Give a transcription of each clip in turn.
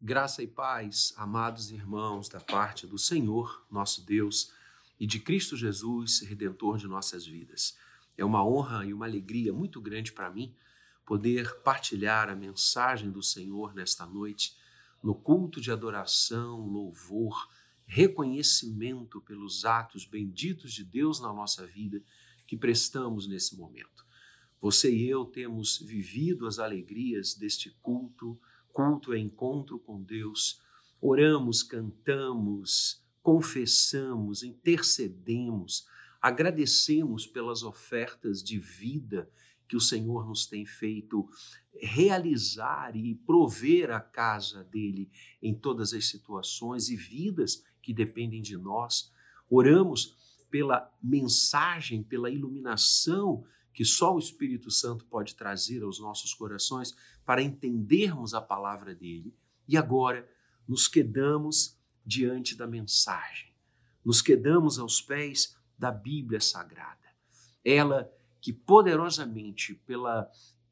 Graça e paz, amados irmãos, da parte do Senhor, nosso Deus, e de Cristo Jesus, redentor de nossas vidas. É uma honra e uma alegria muito grande para mim poder partilhar a mensagem do Senhor nesta noite, no culto de adoração, louvor, reconhecimento pelos atos benditos de Deus na nossa vida que prestamos nesse momento. Você e eu temos vivido as alegrias deste culto culto é encontro com Deus, oramos, cantamos, confessamos, intercedemos, agradecemos pelas ofertas de vida que o Senhor nos tem feito realizar e prover a casa dele em todas as situações e vidas que dependem de nós. Oramos pela mensagem, pela iluminação que só o Espírito Santo pode trazer aos nossos corações para entendermos a palavra dele. E agora nos quedamos diante da mensagem, nos quedamos aos pés da Bíblia Sagrada. Ela que poderosamente, pela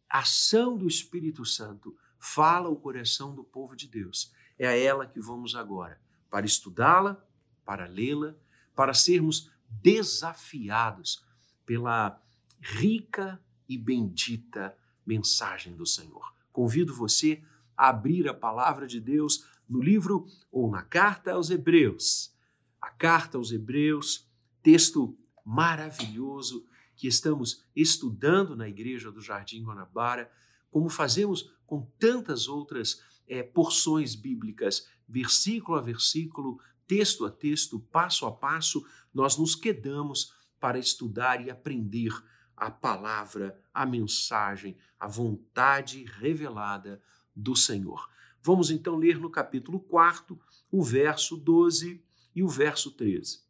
ação do Espírito Santo, fala o coração do povo de Deus. É a ela que vamos agora para estudá-la, para lê-la, para sermos desafiados pela rica e bendita mensagem do Senhor. Convido você a abrir a palavra de Deus no livro ou na carta aos Hebreus. A carta aos Hebreus, texto maravilhoso que estamos estudando na igreja do Jardim Guanabara, como fazemos com tantas outras é, porções bíblicas, versículo a versículo, texto a texto, passo a passo, nós nos quedamos para estudar e aprender a palavra, a mensagem, a vontade revelada do Senhor. Vamos então ler no capítulo 4, o verso 12 e o verso 13.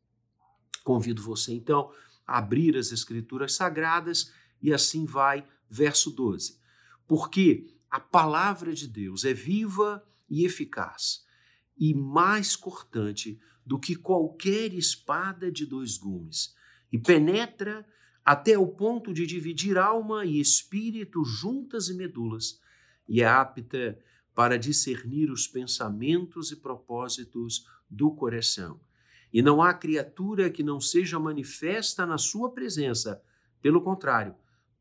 Convido você então a abrir as Escrituras Sagradas e assim vai, verso 12. Porque a palavra de Deus é viva e eficaz e mais cortante do que qualquer espada de dois gumes e penetra até o ponto de dividir alma e espírito juntas e medulas, e é apta para discernir os pensamentos e propósitos do coração. E não há criatura que não seja manifesta na sua presença. Pelo contrário,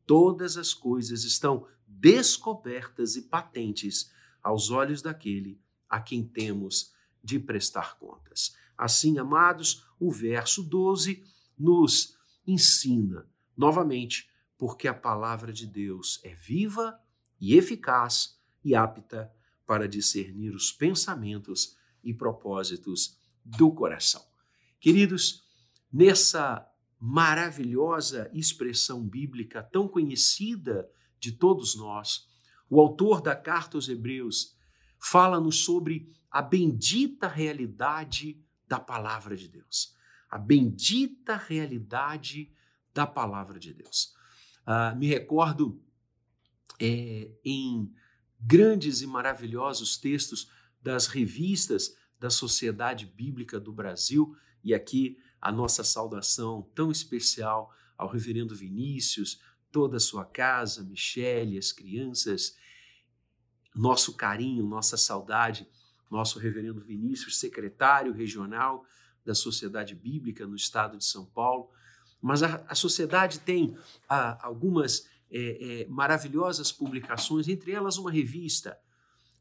todas as coisas estão descobertas e patentes aos olhos daquele a quem temos de prestar contas. Assim, amados, o verso 12 nos ensina Novamente, porque a palavra de Deus é viva e eficaz e apta para discernir os pensamentos e propósitos do coração. Queridos, nessa maravilhosa expressão bíblica tão conhecida de todos nós, o autor da carta aos Hebreus fala-nos sobre a bendita realidade da palavra de Deus. A bendita realidade da palavra de Deus. Uh, me recordo é, em grandes e maravilhosos textos das revistas da Sociedade Bíblica do Brasil, e aqui a nossa saudação tão especial ao reverendo Vinícius, toda a sua casa, Michele, as crianças, nosso carinho, nossa saudade, nosso reverendo Vinícius, secretário regional da Sociedade Bíblica no estado de São Paulo, mas a, a sociedade tem a, algumas é, é, maravilhosas publicações, entre elas uma revista,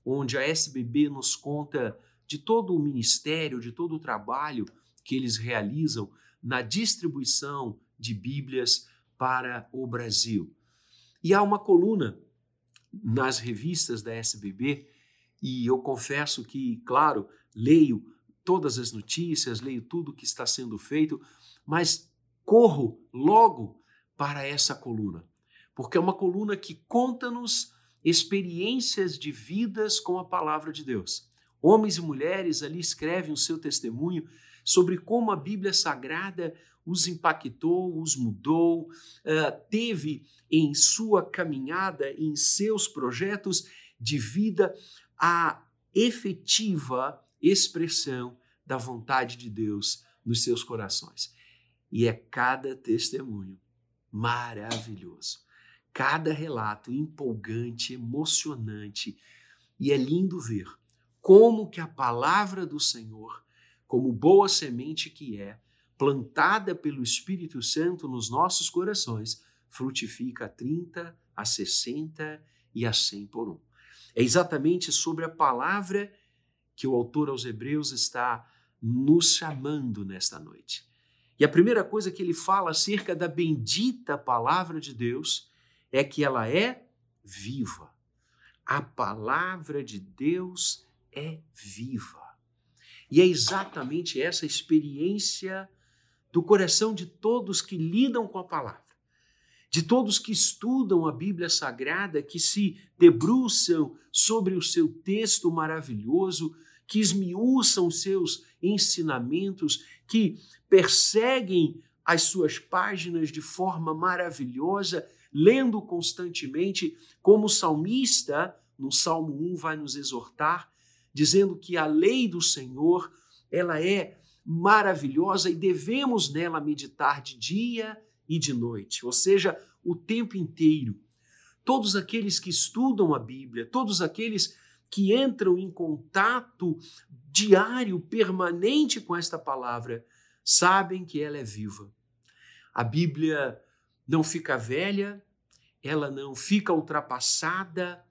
onde a SBB nos conta de todo o ministério, de todo o trabalho que eles realizam na distribuição de Bíblias para o Brasil. E há uma coluna nas revistas da SBB, e eu confesso que, claro, leio todas as notícias, leio tudo que está sendo feito, mas corro logo para essa coluna, porque é uma coluna que conta-nos experiências de vidas com a palavra de Deus. Homens e mulheres ali escrevem o seu testemunho sobre como a Bíblia Sagrada os impactou, os mudou, teve em sua caminhada, em seus projetos de vida, a efetiva expressão da vontade de Deus nos seus corações. E é cada testemunho maravilhoso, cada relato empolgante, emocionante. E é lindo ver como que a palavra do Senhor, como boa semente que é, plantada pelo Espírito Santo nos nossos corações, frutifica a 30, a 60 e a 100 por um. É exatamente sobre a palavra que o autor aos Hebreus está nos chamando nesta noite. E a primeira coisa que ele fala acerca da bendita palavra de Deus é que ela é viva. A palavra de Deus é viva. E é exatamente essa experiência do coração de todos que lidam com a palavra, de todos que estudam a Bíblia Sagrada, que se debruçam sobre o seu texto maravilhoso, que esmiuçam seus ensinamentos, que perseguem as suas páginas de forma maravilhosa, lendo constantemente, como o salmista, no Salmo 1, vai nos exortar, dizendo que a lei do Senhor, ela é maravilhosa e devemos nela meditar de dia e de noite, ou seja, o tempo inteiro. Todos aqueles que estudam a Bíblia, todos aqueles que entram em contato diário, permanente com esta palavra, sabem que ela é viva. A Bíblia não fica velha, ela não fica ultrapassada,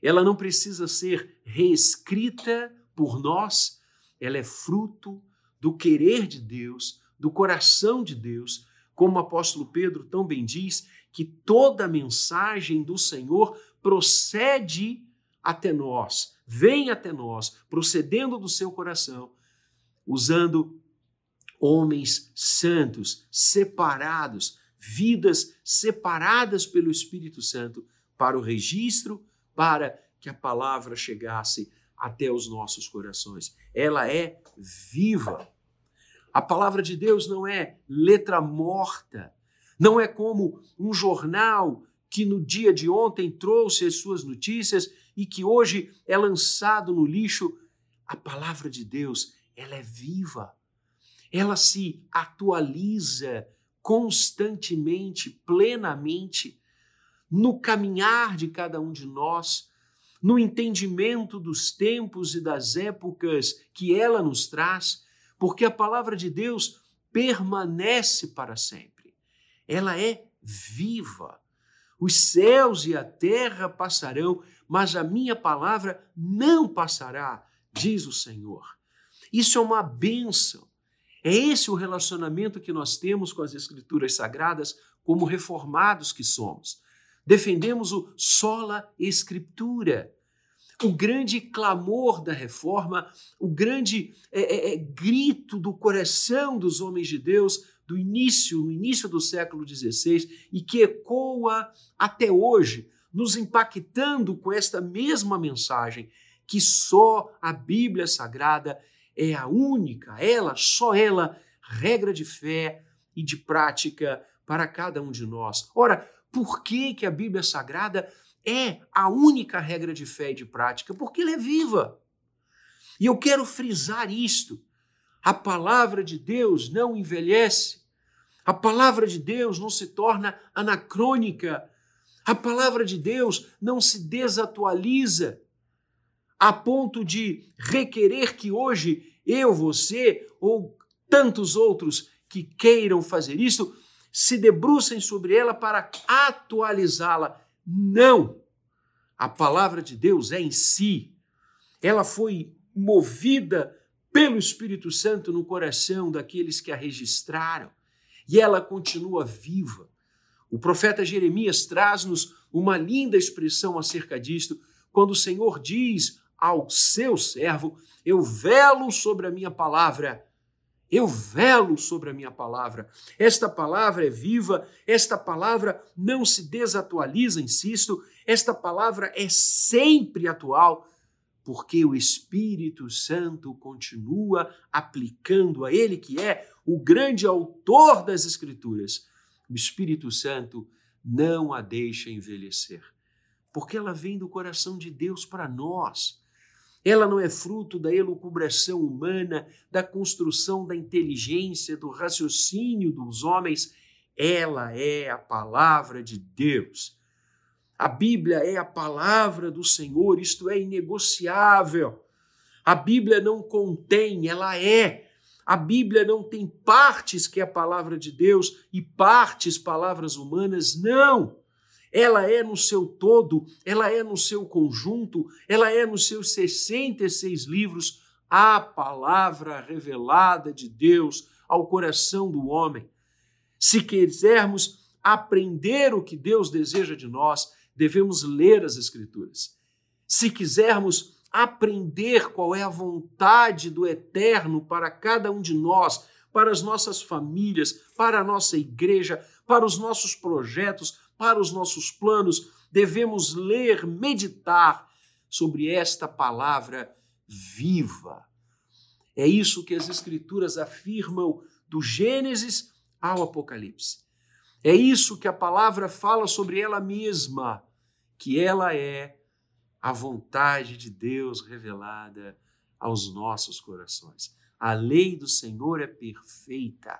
ela não precisa ser reescrita por nós, ela é fruto do querer de Deus, do coração de Deus, como o apóstolo Pedro tão bem diz, que toda mensagem do Senhor procede até nós, vem até nós, procedendo do seu coração, usando homens santos, separados, vidas separadas pelo Espírito Santo para o registro, para que a palavra chegasse até os nossos corações. Ela é viva. A palavra de Deus não é letra morta, não é como um jornal que no dia de ontem trouxe as suas notícias e que hoje é lançado no lixo. A palavra de Deus, ela é viva. Ela se atualiza constantemente, plenamente, no caminhar de cada um de nós, no entendimento dos tempos e das épocas que ela nos traz, porque a palavra de Deus permanece para sempre. Ela é viva. Os céus e a terra passarão, mas a minha palavra não passará, diz o Senhor. Isso é uma bênção. É esse o relacionamento que nós temos com as Escrituras Sagradas, como reformados que somos. Defendemos o sola escritura. O grande clamor da reforma, o grande é, é, é, grito do coração dos homens de Deus do início, no início do século XVI, e que ecoa até hoje, nos impactando com esta mesma mensagem, que só a Bíblia Sagrada é a única, ela, só ela, regra de fé e de prática para cada um de nós. Ora, por que, que a Bíblia Sagrada é a única regra de fé e de prática? Porque ela é viva. E eu quero frisar isto. A palavra de Deus não envelhece. A palavra de Deus não se torna anacrônica. A palavra de Deus não se desatualiza a ponto de requerer que hoje eu, você ou tantos outros que queiram fazer isso se debrucem sobre ela para atualizá-la. Não! A palavra de Deus é em si. Ela foi movida pelo Espírito Santo no coração daqueles que a registraram e ela continua viva. O profeta Jeremias traz-nos uma linda expressão acerca disto, quando o Senhor diz ao seu servo: Eu velo sobre a minha palavra eu velo sobre a minha palavra. Esta palavra é viva, esta palavra não se desatualiza, insisto, esta palavra é sempre atual, porque o Espírito Santo continua aplicando a Ele, que é o grande autor das Escrituras. O Espírito Santo não a deixa envelhecer, porque ela vem do coração de Deus para nós. Ela não é fruto da elucubração humana, da construção da inteligência, do raciocínio dos homens. Ela é a palavra de Deus. A Bíblia é a palavra do Senhor, isto é inegociável. A Bíblia não contém, ela é. A Bíblia não tem partes que é a palavra de Deus e partes palavras humanas, não. Ela é no seu todo, ela é no seu conjunto, ela é nos seus 66 livros, a palavra revelada de Deus ao coração do homem. Se quisermos aprender o que Deus deseja de nós, devemos ler as Escrituras. Se quisermos aprender qual é a vontade do Eterno para cada um de nós, para as nossas famílias, para a nossa igreja, para os nossos projetos, para os nossos planos, devemos ler, meditar sobre esta palavra viva. É isso que as Escrituras afirmam do Gênesis ao Apocalipse. É isso que a palavra fala sobre ela mesma, que ela é a vontade de Deus revelada aos nossos corações. A lei do Senhor é perfeita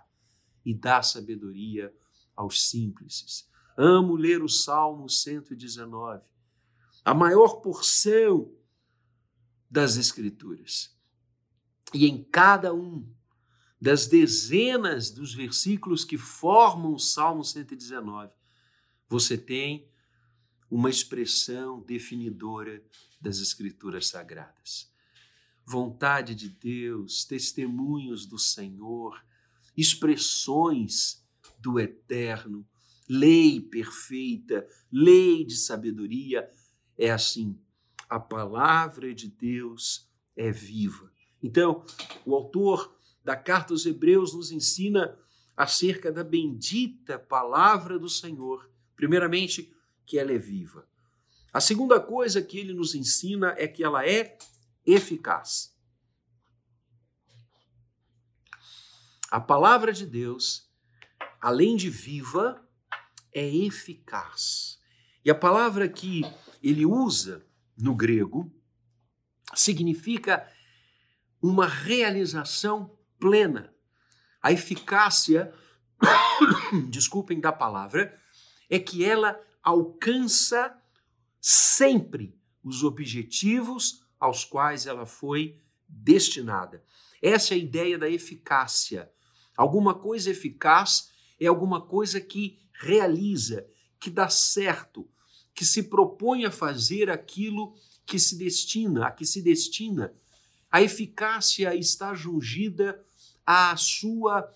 e dá sabedoria aos simples. Amo ler o Salmo 119, a maior porção das Escrituras. E em cada um das dezenas dos versículos que formam o Salmo 119, você tem uma expressão definidora das Escrituras Sagradas. Vontade de Deus, testemunhos do Senhor, expressões do Eterno lei perfeita, lei de sabedoria. É assim, a palavra de Deus é viva. Então, o autor da carta aos Hebreus nos ensina acerca da bendita palavra do Senhor. Primeiramente, que ela é viva. A segunda coisa que ele nos ensina é que ela é eficaz. A palavra de Deus, além de viva, é eficaz. E a palavra que ele usa no grego significa uma realização plena. A eficácia, desculpem da palavra, é que ela alcança sempre os objetivos aos quais ela foi destinada. Essa é a ideia da eficácia. Alguma coisa eficaz é alguma coisa que realiza, que dá certo, que se propõe a fazer aquilo que se destina, a que se destina. A eficácia está jungida à sua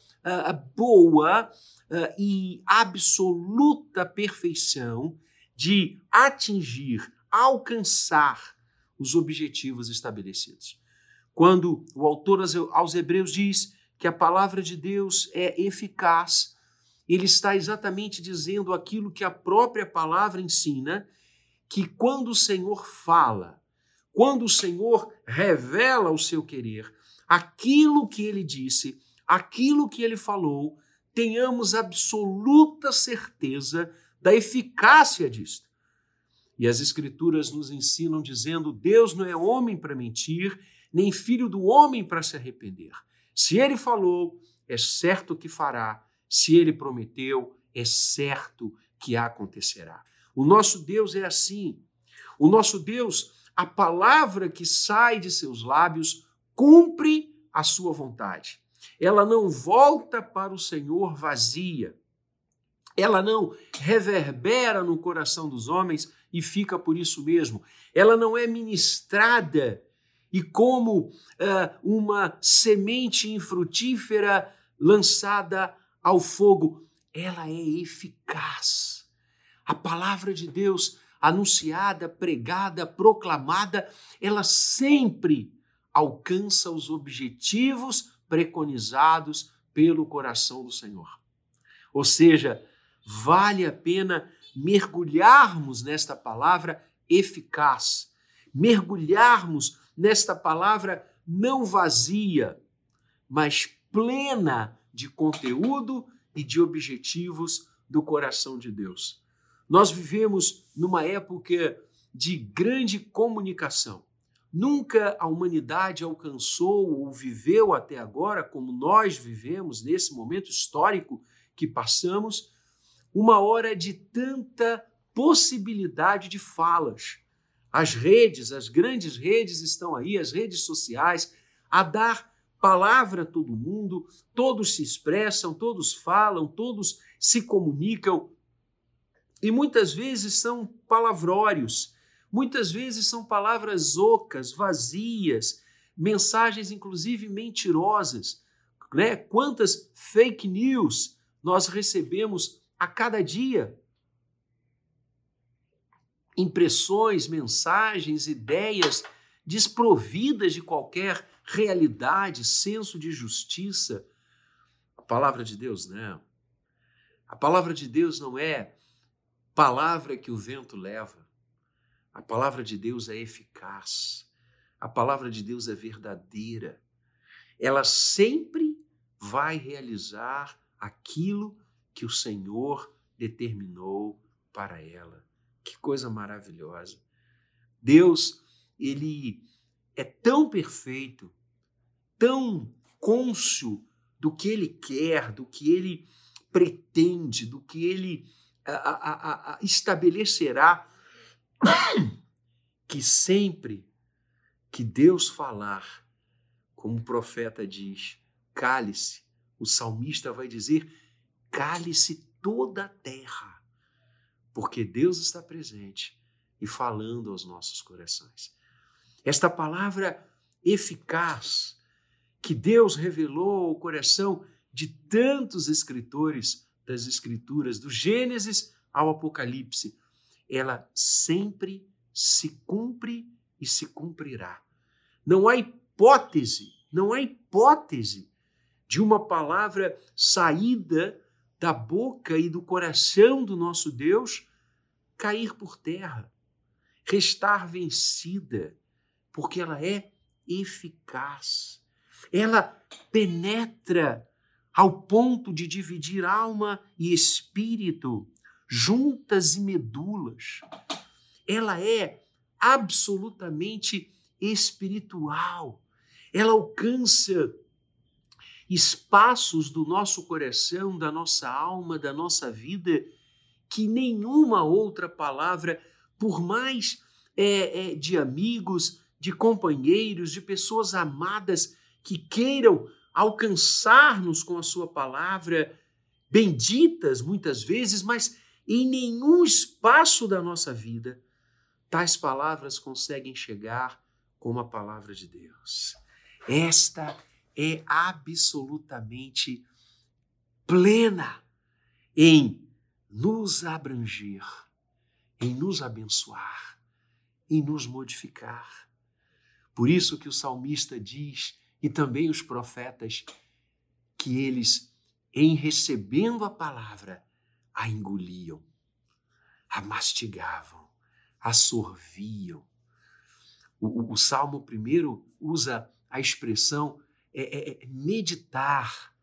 boa e absoluta perfeição de atingir, alcançar os objetivos estabelecidos. Quando o autor aos Hebreus diz que a palavra de Deus é eficaz, ele está exatamente dizendo aquilo que a própria palavra ensina, que quando o Senhor fala, quando o Senhor revela o seu querer, aquilo que ele disse, aquilo que ele falou, tenhamos absoluta certeza da eficácia disto. E as Escrituras nos ensinam dizendo: Deus não é homem para mentir, nem filho do homem para se arrepender. Se ele falou, é certo que fará se ele prometeu, é certo que acontecerá. O nosso Deus é assim. O nosso Deus, a palavra que sai de seus lábios cumpre a sua vontade. Ela não volta para o Senhor vazia. Ela não reverbera no coração dos homens e fica por isso mesmo. Ela não é ministrada e como uh, uma semente infrutífera lançada ao fogo, ela é eficaz. A palavra de Deus, anunciada, pregada, proclamada, ela sempre alcança os objetivos preconizados pelo coração do Senhor. Ou seja, vale a pena mergulharmos nesta palavra eficaz, mergulharmos nesta palavra não vazia, mas plena de conteúdo e de objetivos do coração de Deus. Nós vivemos numa época de grande comunicação. Nunca a humanidade alcançou ou viveu até agora, como nós vivemos nesse momento histórico que passamos, uma hora de tanta possibilidade de falas. As redes, as grandes redes estão aí, as redes sociais, a dar palavra a todo mundo, todos se expressam, todos falam, todos se comunicam. E muitas vezes são palavrórios, muitas vezes são palavras ocas, vazias, mensagens inclusive mentirosas. Né? Quantas fake news nós recebemos a cada dia? Impressões, mensagens, ideias desprovidas de qualquer realidade, senso de justiça. A palavra de Deus não. A palavra de Deus não é palavra que o vento leva. A palavra de Deus é eficaz. A palavra de Deus é verdadeira. Ela sempre vai realizar aquilo que o Senhor determinou para ela. Que coisa maravilhosa. Deus, ele é tão perfeito, tão cônscio do que ele quer, do que ele pretende, do que ele a, a, a, estabelecerá, que sempre que Deus falar, como o profeta diz, cale-se, o salmista vai dizer, cale-se toda a terra, porque Deus está presente e falando aos nossos corações. Esta palavra eficaz que Deus revelou ao coração de tantos escritores das Escrituras, do Gênesis ao Apocalipse, ela sempre se cumpre e se cumprirá. Não há hipótese, não há hipótese de uma palavra saída da boca e do coração do nosso Deus cair por terra, restar vencida, porque ela é eficaz. Ela penetra ao ponto de dividir alma e espírito, juntas e medulas. Ela é absolutamente espiritual. Ela alcança espaços do nosso coração, da nossa alma, da nossa vida, que nenhuma outra palavra, por mais é, é, de amigos, de companheiros, de pessoas amadas que queiram alcançar-nos com a Sua palavra, benditas muitas vezes, mas em nenhum espaço da nossa vida tais palavras conseguem chegar como a palavra de Deus. Esta é absolutamente plena em nos abranger, em nos abençoar, em nos modificar. Por isso que o salmista diz, e também os profetas, que eles, em recebendo a palavra, a engoliam, a mastigavam, a sorviam. O, o, o Salmo primeiro usa a expressão é, é, é meditar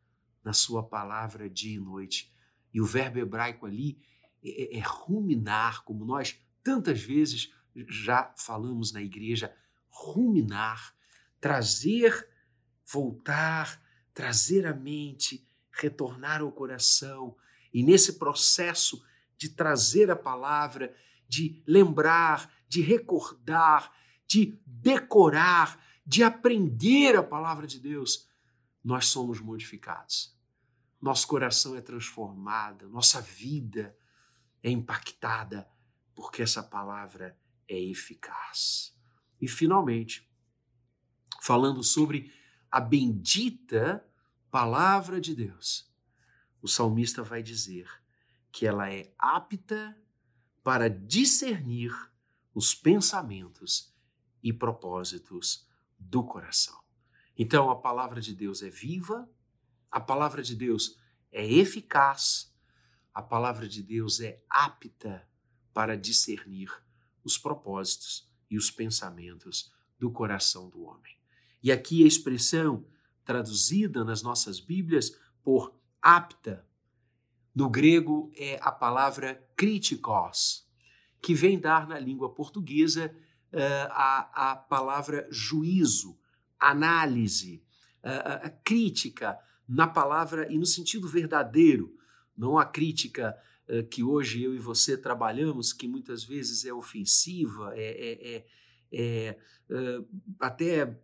na sua palavra dia e noite. E o verbo hebraico ali é, é, é ruminar, como nós tantas vezes já falamos na igreja, ruminar, trazer, voltar, trazer à mente, retornar ao coração. E nesse processo de trazer a palavra, de lembrar, de recordar, de decorar, de aprender a palavra de Deus, nós somos modificados. Nosso coração é transformado, nossa vida é impactada, porque essa palavra é eficaz. E, finalmente, falando sobre a bendita palavra de Deus, o salmista vai dizer que ela é apta para discernir os pensamentos e propósitos do coração. Então, a palavra de Deus é viva, a palavra de Deus é eficaz, a palavra de Deus é apta para discernir os propósitos e os pensamentos do coração do homem. E aqui a expressão traduzida nas nossas Bíblias por apta, no grego é a palavra kritikos, que vem dar na língua portuguesa uh, a, a palavra juízo, análise, uh, uh, crítica, na palavra e no sentido verdadeiro, não a crítica uh, que hoje eu e você trabalhamos, que muitas vezes é ofensiva, é, é, é, é até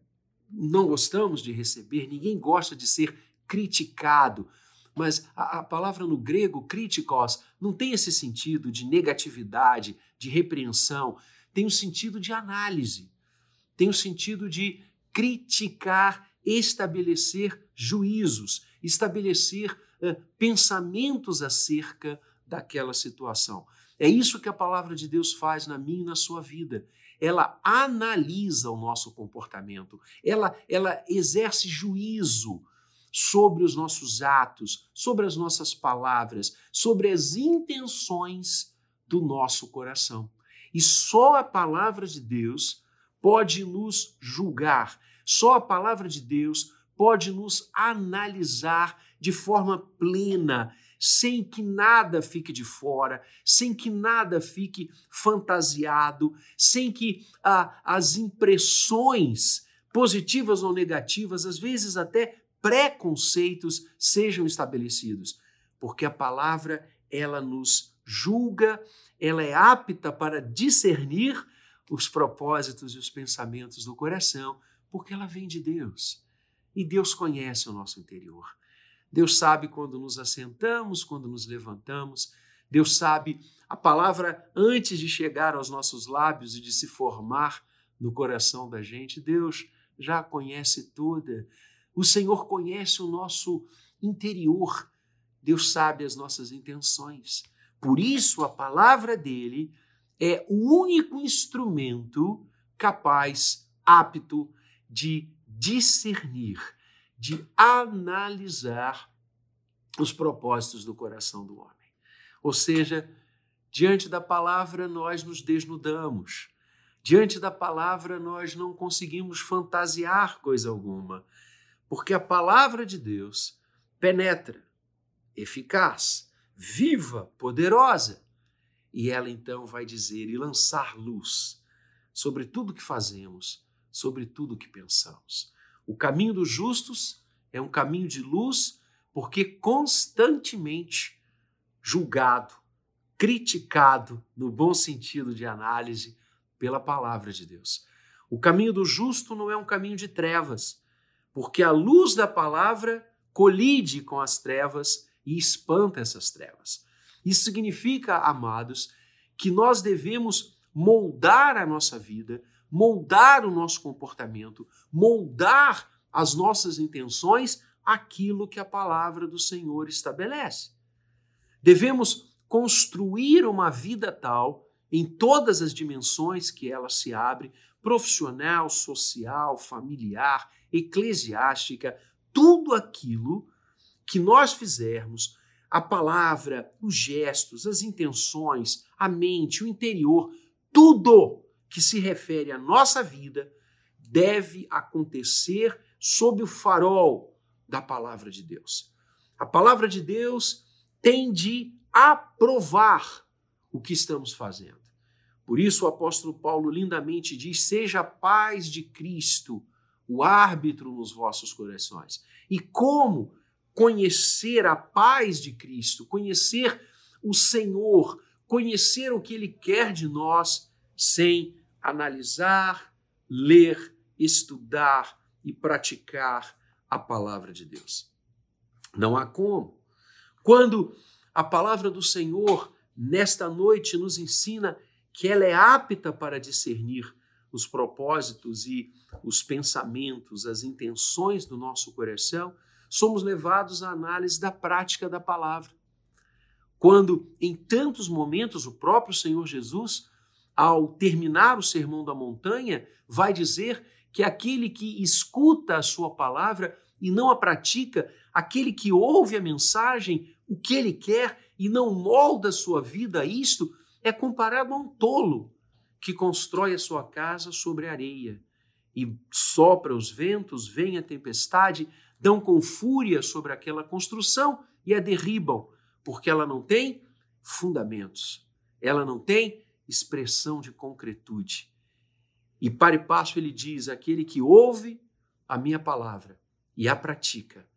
não gostamos de receber, ninguém gosta de ser criticado. Mas a, a palavra no grego, críticos, não tem esse sentido de negatividade, de repreensão, tem o sentido de análise, tem o sentido de criticar, estabelecer juízos, estabelecer uh, pensamentos acerca daquela situação. É isso que a palavra de Deus faz na minha e na sua vida. Ela analisa o nosso comportamento, ela, ela exerce juízo sobre os nossos atos, sobre as nossas palavras, sobre as intenções do nosso coração. E só a palavra de Deus pode nos julgar, só a palavra de Deus pode nos analisar de forma plena, sem que nada fique de fora, sem que nada fique fantasiado, sem que ah, as impressões, positivas ou negativas, às vezes até preconceitos, sejam estabelecidos. Porque a palavra, ela nos julga, ela é apta para discernir os propósitos e os pensamentos do coração, porque ela vem de Deus. E Deus conhece o nosso interior. Deus sabe quando nos assentamos, quando nos levantamos. Deus sabe a palavra antes de chegar aos nossos lábios e de se formar no coração da gente. Deus já a conhece toda. O Senhor conhece o nosso interior. Deus sabe as nossas intenções. Por isso, a palavra dele é o único instrumento capaz, apto de discernir, de analisar os propósitos do coração do homem. Ou seja, diante da palavra nós nos desnudamos. Diante da palavra nós não conseguimos fantasiar coisa alguma, porque a palavra de Deus penetra, eficaz, viva, poderosa, e ela então vai dizer e lançar luz sobre tudo que fazemos, sobre tudo que pensamos. O caminho dos justos é um caminho de luz, porque constantemente julgado, criticado, no bom sentido de análise, pela palavra de Deus. O caminho do justo não é um caminho de trevas, porque a luz da palavra colide com as trevas e espanta essas trevas. Isso significa, amados, que nós devemos moldar a nossa vida, moldar o nosso comportamento, moldar as nossas intenções aquilo que a palavra do Senhor estabelece. Devemos construir uma vida tal em todas as dimensões que ela se abre profissional, social, familiar, eclesiástica, tudo aquilo que nós fizermos, a palavra, os gestos, as intenções, a mente, o interior, tudo que se refere à nossa vida deve acontecer sob o farol da palavra de Deus. A palavra de Deus tem de aprovar o que estamos fazendo. Por isso o apóstolo Paulo lindamente diz: seja a paz de Cristo o árbitro nos vossos corações. E como conhecer a paz de Cristo, conhecer o Senhor, conhecer o que Ele quer de nós, sem analisar, ler, estudar e praticar a palavra de Deus. Não há como. Quando a palavra do Senhor, nesta noite, nos ensina que ela é apta para discernir os propósitos e os pensamentos, as intenções do nosso coração, somos levados à análise da prática da palavra. Quando, em tantos momentos, o próprio Senhor Jesus, ao terminar o Sermão da Montanha, vai dizer que aquele que escuta a sua palavra e não a pratica, aquele que ouve a mensagem, o que ele quer e não molda a sua vida a isto, é comparado a um tolo que constrói a sua casa sobre areia e sopra os ventos, vem a tempestade, dão com fúria sobre aquela construção e a derribam, porque ela não tem fundamentos, ela não tem expressão de concretude. E para e passo ele diz: aquele que ouve a minha palavra e a pratica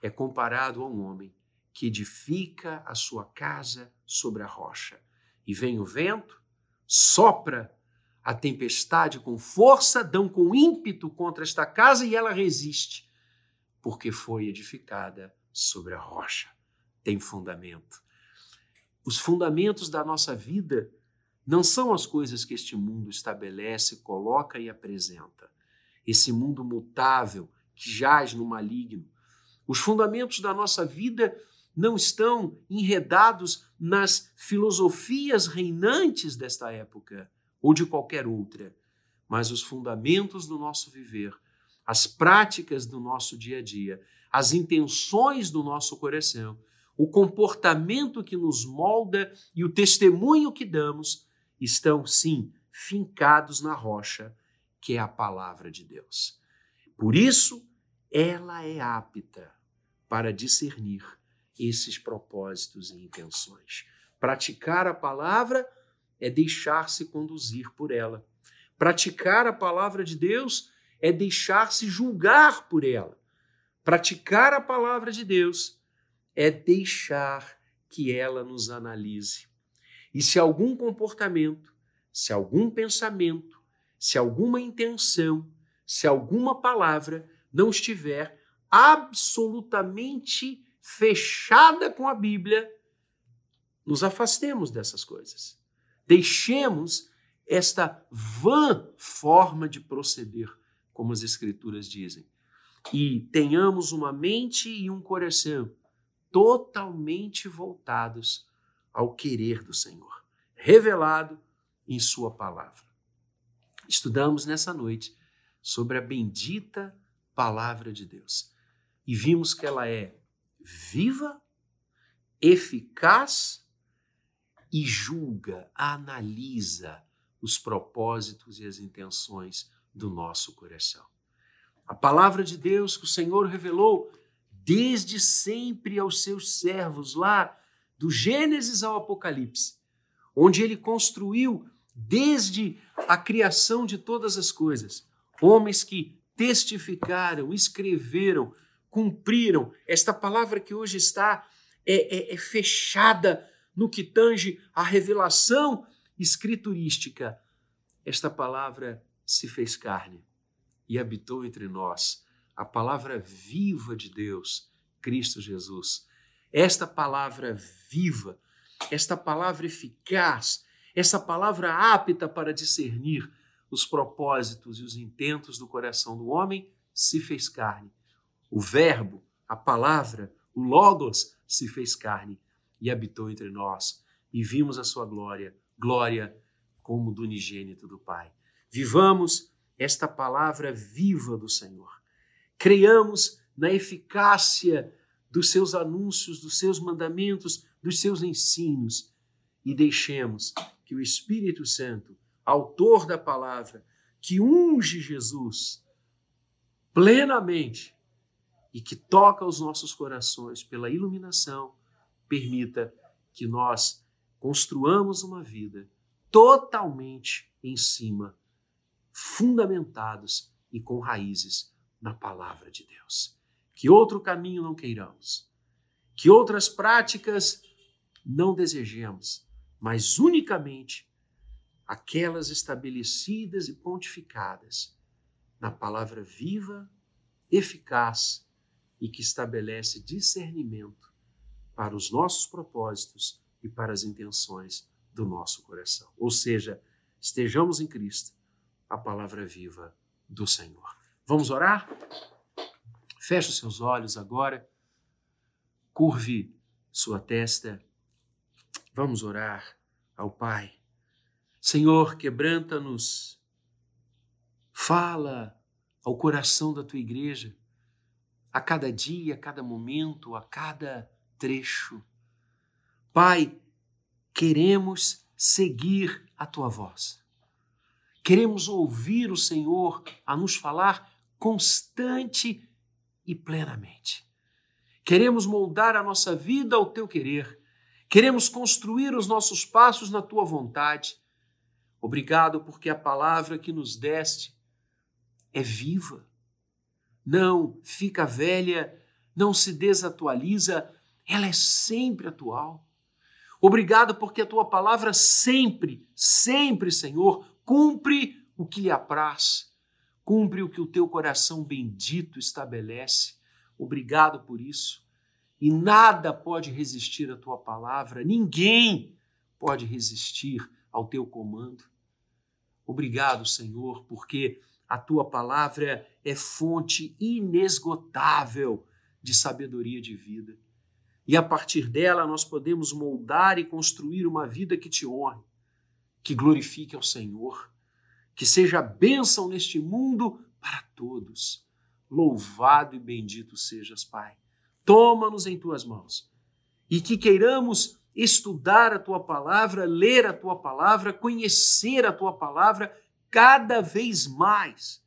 é comparado a um homem que edifica a sua casa sobre a rocha. E vem o vento, sopra a tempestade com força, dão com ímpeto contra esta casa e ela resiste, porque foi edificada sobre a rocha. Tem fundamento. Os fundamentos da nossa vida não são as coisas que este mundo estabelece, coloca e apresenta. Esse mundo mutável que jaz no maligno. Os fundamentos da nossa vida não estão enredados nas filosofias reinantes desta época ou de qualquer outra, mas os fundamentos do nosso viver, as práticas do nosso dia a dia, as intenções do nosso coração, o comportamento que nos molda e o testemunho que damos estão, sim, fincados na rocha, que é a palavra de Deus. Por isso, ela é apta para discernir esses propósitos e intenções. Praticar a palavra é deixar-se conduzir por ela. Praticar a palavra de Deus é deixar-se julgar por ela. Praticar a palavra de Deus é deixar que ela nos analise. E se algum comportamento, se algum pensamento, se alguma intenção, se alguma palavra não estiver absolutamente fechada com a Bíblia, nos afastemos dessas coisas. Deixemos esta vã forma de proceder, como as Escrituras dizem, e tenhamos uma mente e um coração totalmente voltados ao querer do Senhor, revelado em Sua palavra. Estudamos nessa noite sobre a bendita palavra de Deus e vimos que ela é viva, eficaz e julga, analisa os propósitos e as intenções do nosso coração. A palavra de Deus que o Senhor revelou desde sempre aos seus servos, lá do Gênesis ao Apocalipse, onde ele construiu desde a criação de todas as coisas, homens que testificaram, escreveram, cumpriram esta palavra que hoje está é, é, é fechada no que tange à revelação escriturística. Esta palavra se fez carne e habitou entre nós. A palavra viva de Deus, Cristo Jesus. Esta palavra viva, esta palavra eficaz, essa palavra apta para discernir os propósitos e os intentos do coração do homem, se fez carne o Verbo, a palavra, o Logos se fez carne e habitou entre nós, e vimos a sua glória, glória como do unigênito do Pai. Vivamos esta palavra viva do Senhor. Creiamos na eficácia dos seus anúncios, dos seus mandamentos, dos seus ensinos e deixemos que o Espírito Santo, autor da palavra, que unge Jesus plenamente, e que toca os nossos corações pela iluminação, permita que nós construamos uma vida totalmente em cima, fundamentados e com raízes na palavra de Deus. Que outro caminho não queiramos, que outras práticas não desejemos, mas unicamente aquelas estabelecidas e pontificadas na palavra viva, eficaz e que estabelece discernimento para os nossos propósitos e para as intenções do nosso coração. Ou seja, estejamos em Cristo, a palavra viva do Senhor. Vamos orar? Feche os seus olhos agora, curve sua testa. Vamos orar ao Pai. Senhor, quebranta-nos, fala ao coração da tua igreja a cada dia, a cada momento, a cada trecho. Pai, queremos seguir a tua voz. Queremos ouvir o Senhor a nos falar constante e plenamente. Queremos moldar a nossa vida ao teu querer. Queremos construir os nossos passos na tua vontade. Obrigado porque a palavra que nos deste é viva não fica velha, não se desatualiza, ela é sempre atual. Obrigado porque a tua palavra sempre, sempre, Senhor, cumpre o que lhe apraz, cumpre o que o teu coração bendito estabelece. Obrigado por isso. E nada pode resistir à tua palavra, ninguém pode resistir ao teu comando. Obrigado, Senhor, porque a tua palavra é fonte inesgotável de sabedoria de vida. E a partir dela nós podemos moldar e construir uma vida que te honre, que glorifique ao Senhor, que seja bênção neste mundo para todos. Louvado e bendito sejas, Pai. Toma-nos em tuas mãos e que queiramos estudar a tua palavra, ler a tua palavra, conhecer a tua palavra cada vez mais.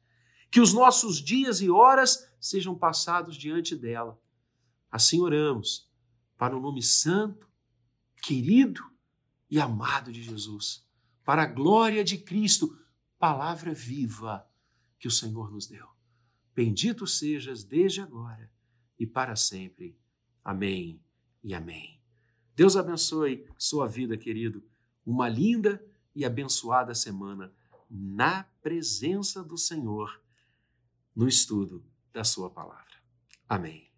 Que os nossos dias e horas sejam passados diante dela. Assim oramos para o nome santo, querido e amado de Jesus, para a glória de Cristo, palavra viva que o Senhor nos deu. Bendito sejas desde agora e para sempre. Amém e amém. Deus abençoe sua vida, querido. Uma linda e abençoada semana na presença do Senhor, no estudo da Sua palavra. Amém.